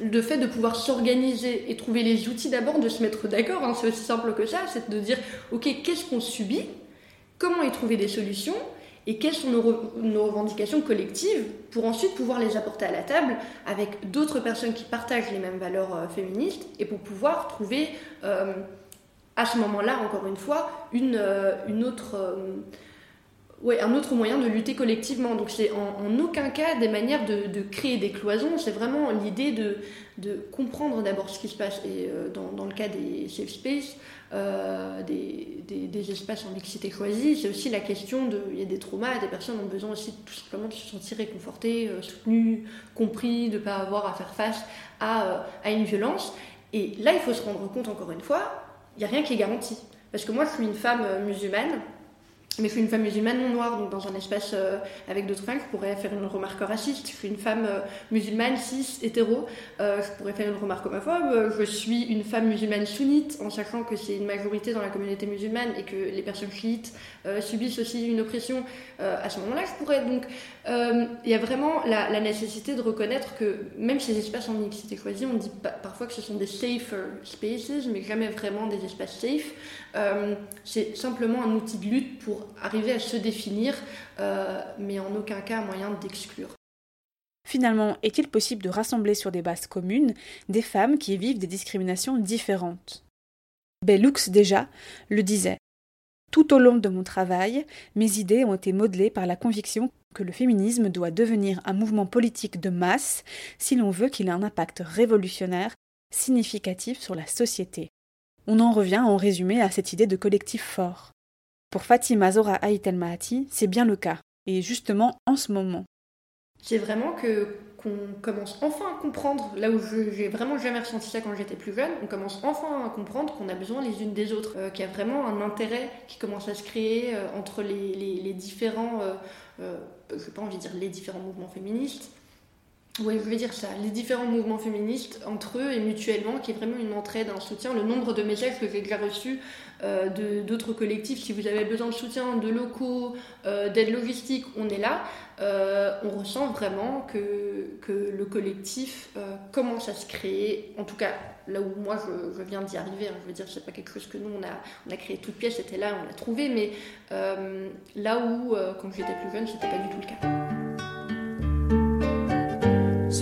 le fait de pouvoir s'organiser et trouver les outils d'abord, de se mettre d'accord, hein, c'est aussi simple que ça, c'est de dire, ok, qu'est-ce qu'on subit, comment y trouver des solutions, et quelles sont nos, revendications collectives pour ensuite pouvoir les apporter à la table avec d'autres personnes qui partagent les mêmes valeurs euh, féministes et pour pouvoir trouver euh, à ce moment-là, encore une fois, une, euh, une autre ouais, un autre moyen de lutter collectivement. Donc c'est en, aucun cas des manières de, créer des cloisons, c'est vraiment l'idée de, de, comprendre d'abord ce qui se passe. Et euh, dans, le cas des safe space, euh, des, des, espaces en mixité choisie, c'est aussi la question de... Il y a des traumas, des personnes ont besoin aussi tout simplement de se sentir réconfortées, euh, soutenues, compris, de ne pas avoir à faire face à, à une violence. Et là, il faut se rendre compte, encore une fois, il n'y a rien qui est garanti. Parce que moi, je suis une femme musulmane, mais je suis une femme musulmane non noire, donc dans un espace euh, avec d'autres femmes, je pourrais faire une remarque raciste. Je suis une femme euh, musulmane, cis, hétéro, euh, je pourrais faire une remarque homophobe. Je suis une femme musulmane sunnite, en sachant que c'est une majorité dans la communauté musulmane et que les personnes chiites subissent aussi une oppression. à ce moment-là, je pourrais. Donc, il y a vraiment la, nécessité de reconnaître que même ces espaces en mixité choisie, on dit parfois que ce sont des safer spaces, mais jamais vraiment des espaces safe. c'est simplement un outil de lutte pour arriver à se définir, euh, mais en aucun cas moyen d'exclure. Finalement, est-il possible de rassembler sur des bases communes des femmes qui vivent des discriminations différentes? Bellux déjà le disait. Tout au long de mon travail, mes idées ont été modelées par la conviction que le féminisme doit devenir un mouvement politique de masse si l'on veut qu'il ait un impact révolutionnaire significatif sur la société. On en revient en résumé à cette idée de collectif fort. Pour Fatima Zora Aitel Mahati, c'est bien le cas, et justement en ce moment. C'est vraiment que qu'on commence enfin à comprendre, là où j'ai vraiment jamais ressenti ça quand j'étais plus jeune, on commence enfin à comprendre qu'on a besoin les unes des autres, euh, qu'il y a vraiment un intérêt qui commence à se créer euh, entre les, différents, euh, je pas envie dire les différents mouvements féministes, oui, je vais dire ça. Les différents mouvements féministes entre eux et mutuellement, qui est vraiment une entraide, un soutien. Le nombre de messages que j'ai déjà reçus euh, d'autres collectifs, si vous avez besoin de soutien, de locaux, euh, d'aide logistique, on est là. Euh, on ressent vraiment que, que le collectif commence à se créer. En tout cas, là où moi je, viens d'y arriver, hein. je veux dire, c'est pas quelque chose que nous on a, on a créé toute pièce, c'était là, on l'a trouvé, mais là où, quand j'étais plus jeune, c'était pas du tout le cas.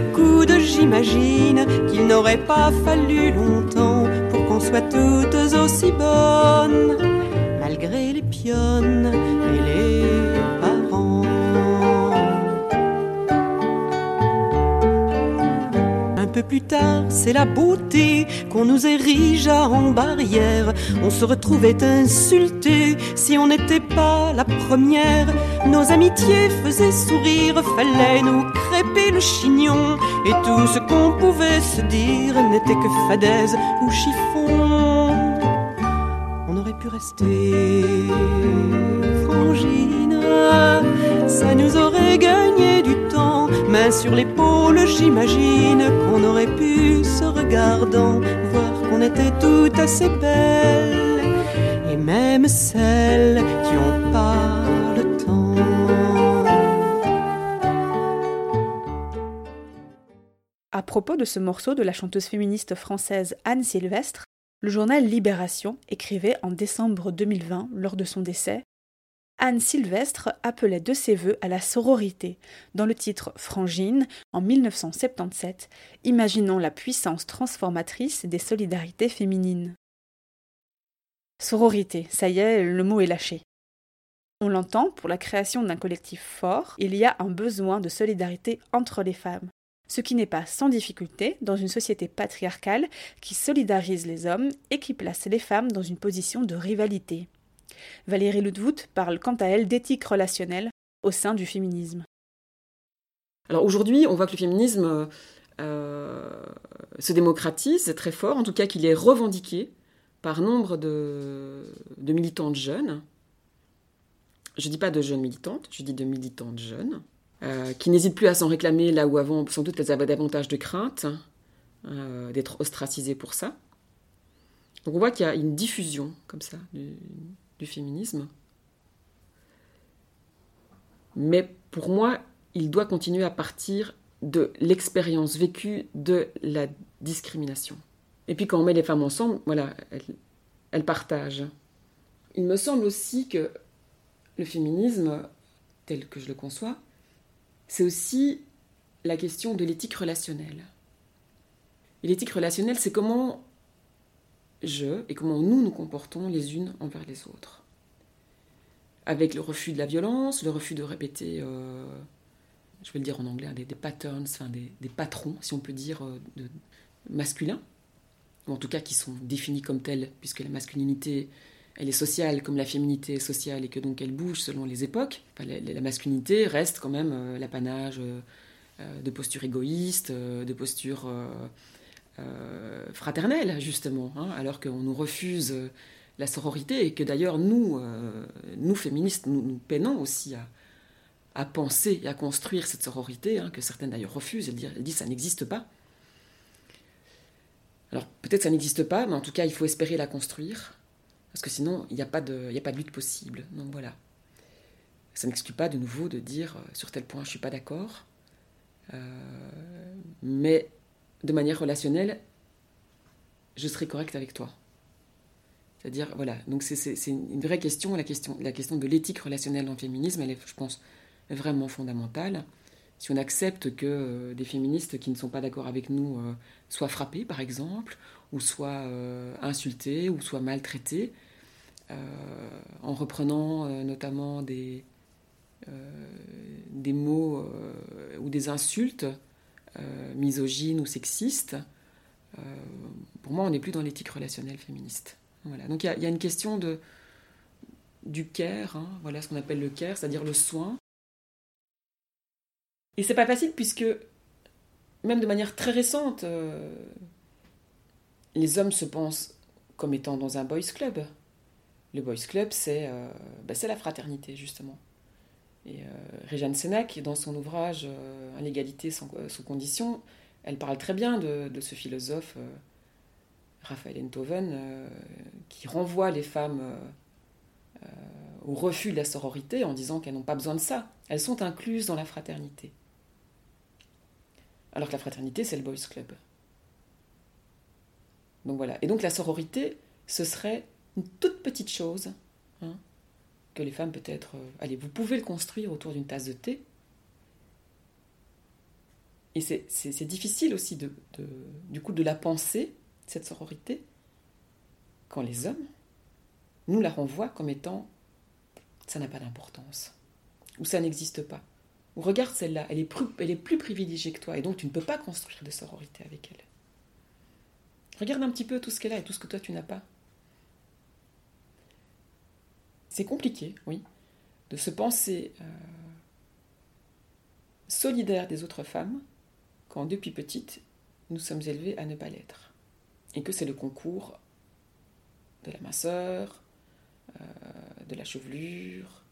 coude j'imagine qu'il n'aurait pas fallu longtemps pour qu'on soit toutes aussi bonnes, malgré les pionnes et les parents. Un peu plus tard, c'est la beauté qu'on nous érigea en barrière. On se retrouvait insultés si on n'était pas la première. Nos amitiés faisaient sourire, fallait nous Et tout ce qu'on pouvait se dire n'était que fadaise ou chiffon. On aurait pu rester frangine, ça nous aurait gagné du temps. Main sur l'épaule, j'imagine qu'on aurait pu, se regardant, voir qu'on était toutes assez belles. Et même celles qui ont pas À propos de ce morceau de la chanteuse féministe française Anne Sylvestre, le journal Libération écrivait en décembre 2020, lors de son décès, Anne Sylvestre appelait de ses voeux à la sororité, dans le titre Frangine, en 1977, imaginant la puissance transformatrice des solidarités féminines. Sororité, ça y est, le mot est lâché. On l'entend, pour la création d'un collectif fort, il y a un besoin de solidarité entre les femmes, ce qui n'est pas sans difficulté dans une société patriarcale qui solidarise les hommes et qui place les femmes dans une position de rivalité. Valérie Ludwood parle quant à elle d'éthique relationnelle au sein du féminisme. Alors aujourd'hui, on voit que le féminisme euh, se démocratise, très fort, en tout cas qu'il est revendiqué par nombre de, militantes jeunes. Je ne dis pas de jeunes militantes, je dis de militantes jeunes, euh, qui n'hésitent plus à s'en réclamer là où avant, sans doute, elles avaient davantage de crainte euh, d'être ostracisées pour ça. Donc on voit qu'il y a une diffusion comme ça du féminisme. Mais pour moi, il doit continuer à partir de l'expérience vécue de la discrimination. Et puis quand on met les femmes ensemble, voilà, elles, partagent. Il me semble aussi que le féminisme, tel que je le conçois, c'est aussi la question de l'éthique relationnelle. Et l'éthique relationnelle, c'est comment je et comment nous nous comportons les unes envers les autres. Avec le refus de la violence, le refus de répéter, euh, je vais le dire en anglais, des, patterns, des, patrons, si on peut dire, euh, masculins, ou en tout cas qui sont définis comme tels, puisque la masculinité, elle est sociale comme la féminité est sociale et que donc elle bouge selon les époques. la, masculinité reste quand même euh, l'apanage de postures égoïstes, de postures euh, fraternelle, justement, hein, alors qu'on nous refuse la sororité et que d'ailleurs nous, euh, nous féministes, nous, peinons aussi à, penser et à construire cette sororité, hein, que certaines d'ailleurs refusent, elles disent, elles ça n'existe pas. Alors peut-être ça n'existe pas, mais en tout cas il faut espérer la construire. Parce que sinon, il n'y a, pas de, lutte possible. Donc voilà. Ça n'exclut pas de nouveau de dire euh, sur tel point je ne suis pas d'accord. Euh, mais de manière relationnelle, je serai correcte avec toi. C'est-à-dire, voilà, donc c'est une vraie question la, question, la question de l'éthique relationnelle dans le féminisme, elle est, je pense, vraiment fondamentale. Si on accepte que euh, des féministes qui ne sont pas d'accord avec nous soient frappées, par exemple, ou soient insultées, ou soient maltraitées, en reprenant notamment des, euh, des mots euh, ou des insultes euh, misogynes ou sexistes, pour moi, on n'est plus dans l'éthique relationnelle féministe. Voilà. Donc il y, a une question de, du care, hein. voilà ce qu'on appelle le care, c'est-à-dire le soin. Et c'est pas facile puisque, même de manière très récente, les hommes se pensent comme étant dans un boys club. Le boys club, c'est ben, la fraternité, justement. Et euh, Réjeanne Sénac, dans son ouvrage euh, L'égalité euh, sous condition, elle parle très bien de, ce philosophe Raphaël Enthoven qui renvoie les femmes au refus de la sororité en disant qu'elles n'ont pas besoin de ça. Elles sont incluses dans la fraternité. Alors que la fraternité, c'est le boys club. Donc voilà. Et donc la sororité, ce serait une toute petite chose hein, que les femmes peut-être... Euh, allez, vous pouvez le construire autour d'une tasse de thé. Et c'est difficile aussi de, du coup de la penser, cette sororité, quand les hommes nous la renvoient comme étant ça n'a pas d'importance, ou ça n'existe pas. Ou regarde celle-là, elle, est plus, elle est plus privilégiée que toi, et donc tu ne peux pas construire de sororité avec elle. Regarde un petit peu tout ce qu'elle a et tout ce que toi tu n'as pas. c'est compliqué, oui, de se penser euh, solidaire des autres femmes quand depuis petite nous sommes élevés à ne pas l'être. Et que c'est le concours de la minceur, euh, de la chevelure,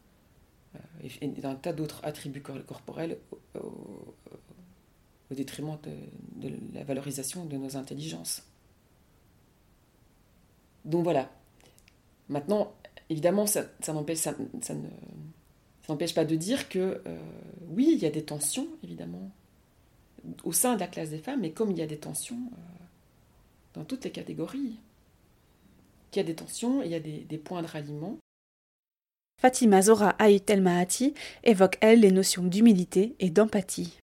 euh, et, d'un tas d'autres attributs corporels au, détriment de, de, la valorisation de nos intelligences. Donc voilà. Maintenant, évidemment, ça, n'empêche pas de dire que euh, oui, il y a des tensions, évidemment, au sein de la classe des femmes, mais comme il y a des tensions euh, dans toutes les catégories, qu'il y a des tensions, il y a des, des points de ralliement. Fatima Zora Aït Mahati évoque, elle, les notions d'humilité et d'empathie.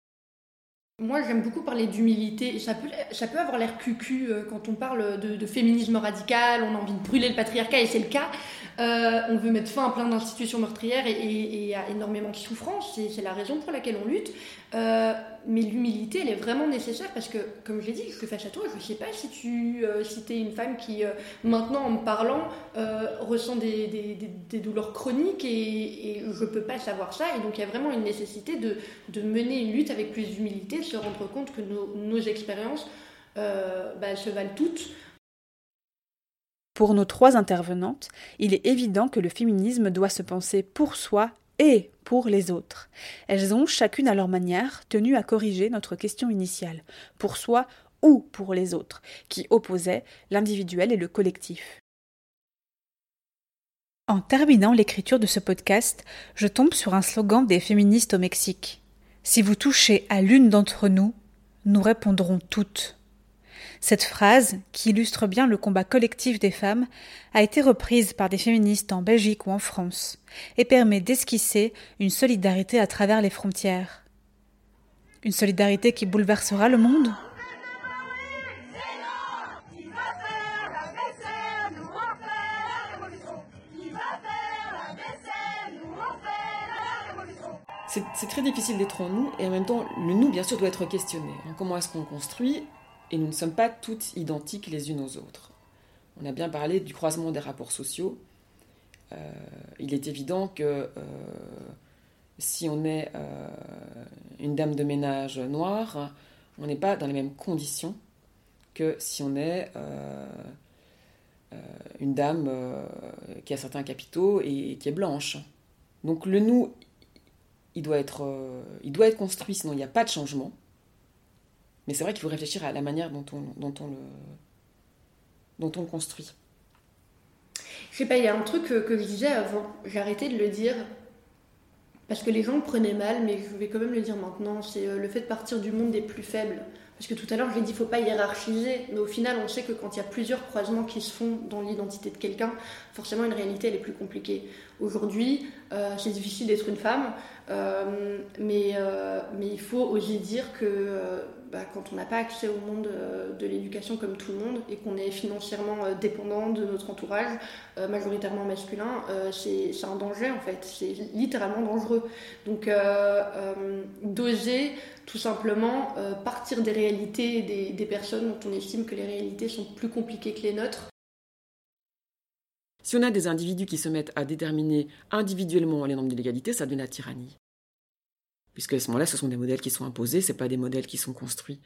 Moi, j'aime beaucoup parler d'humilité. Ça peut, ça peut avoir l'air cucu euh, quand on parle de, de, féminisme radical, on a envie de brûler le patriarcat, et c'est le cas. Euh, on veut mettre fin à plein d'institutions meurtrières et, à énormément de souffrance. C'est la raison pour laquelle on lutte. Euh, mais l'humilité, elle est vraiment nécessaire parce que, comme je l'ai dit, je suis face à toi, je ne sais pas si tu euh, si es une femme qui, maintenant, en me parlant, ressent des, douleurs chroniques et, je ne peux pas savoir ça. Et donc, il y a vraiment une nécessité de, mener une lutte avec plus d'humilité, de se rendre compte que nos, nos expériences bah, se valent toutes. Pour nos trois intervenantes, il est évident que le féminisme doit se penser pour soi et pour les autres. Elles ont, chacune à leur manière, tenu à corriger notre question initiale, pour soi ou pour les autres, qui opposait l'individuel et le collectif. En terminant l'écriture de ce podcast, je tombe sur un slogan des féministes au Mexique. Si vous touchez à l'une d'entre nous, nous répondrons toutes. Cette phrase, qui illustre bien le combat collectif des femmes, a été reprise par des féministes en Belgique ou en France, et permet d'esquisser une solidarité à travers les frontières. Une solidarité qui bouleversera le monde c'est très difficile d'être en nous et en même temps le nous bien sûr doit être questionné. Comment est-ce qu'on construit et nous ne sommes pas toutes identiques les unes aux autres. On a bien parlé du croisement des rapports sociaux. Euh, il est évident que euh, si on est euh, une dame de ménage noire, on n'est pas dans les mêmes conditions que si on est une dame qui a certains capitaux et, qui est blanche. Donc le nous, il doit être, il doit être construit, sinon il n'y a pas de changement. Mais c'est vrai qu'il faut réfléchir à la manière dont on, dont on, le, dont on le construit. Je sais pas, il y a un truc que, je disais avant, j'ai arrêté de le dire parce que les gens le prenaient mal, mais je vais quand même le dire maintenant, c'est euh, le fait de partir du monde des plus faibles. Parce que tout à l'heure, j'ai dit, faut pas hiérarchiser, mais au final, on sait que quand il y a plusieurs croisements qui se font dans l'identité de quelqu'un, forcément, une réalité, elle est plus compliquée. Aujourd'hui, euh, c'est difficile d'être une femme, euh, mais, euh, mais il faut oser dire que euh, bah, quand on n'a pas accès au monde euh, de l'éducation comme tout le monde et qu'on est financièrement dépendant de notre entourage, majoritairement masculin, c'est un danger en fait, c'est littéralement dangereux. Donc d'oser tout simplement partir des réalités des, des personnes dont on estime que les réalités sont plus compliquées que les nôtres. Si on a des individus qui se mettent à déterminer individuellement les normes de l'égalité, ça devient la tyrannie. Puisque à ce moment-là, ce sont des modèles qui sont imposés, ce pas des modèles qui sont construits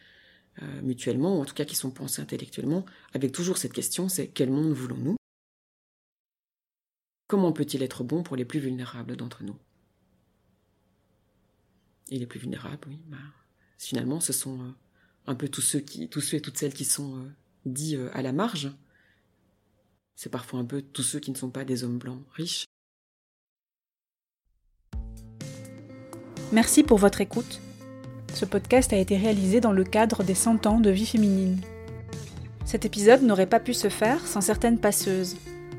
euh, mutuellement, ou en tout cas qui sont pensés intellectuellement, avec toujours cette question, c'est quel monde voulons-nous? Comment peut-il être bon pour les plus vulnérables d'entre nous? Et les plus vulnérables, oui, bah, finalement, ce sont euh, un peu tous ceux, qui, tous ceux et toutes celles qui sont euh, dits à la marge. C'est parfois un peu tous ceux qui ne sont pas des hommes blancs riches. Merci pour votre écoute. Ce podcast a été réalisé dans le cadre des 100 ans de vie féminine. Cet épisode n'aurait pas pu se faire sans certaines passeuses.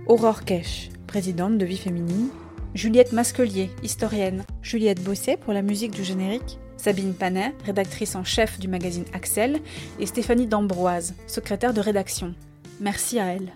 Aurore Kesch, présidente de Vie Féminine, Juliette Masquelier, historienne, Juliette Bosset pour la musique du générique, Sabine Panet, rédactrice en chef du magazine Axel, et Stéphanie D'Ambroise, secrétaire de rédaction. Merci à elle.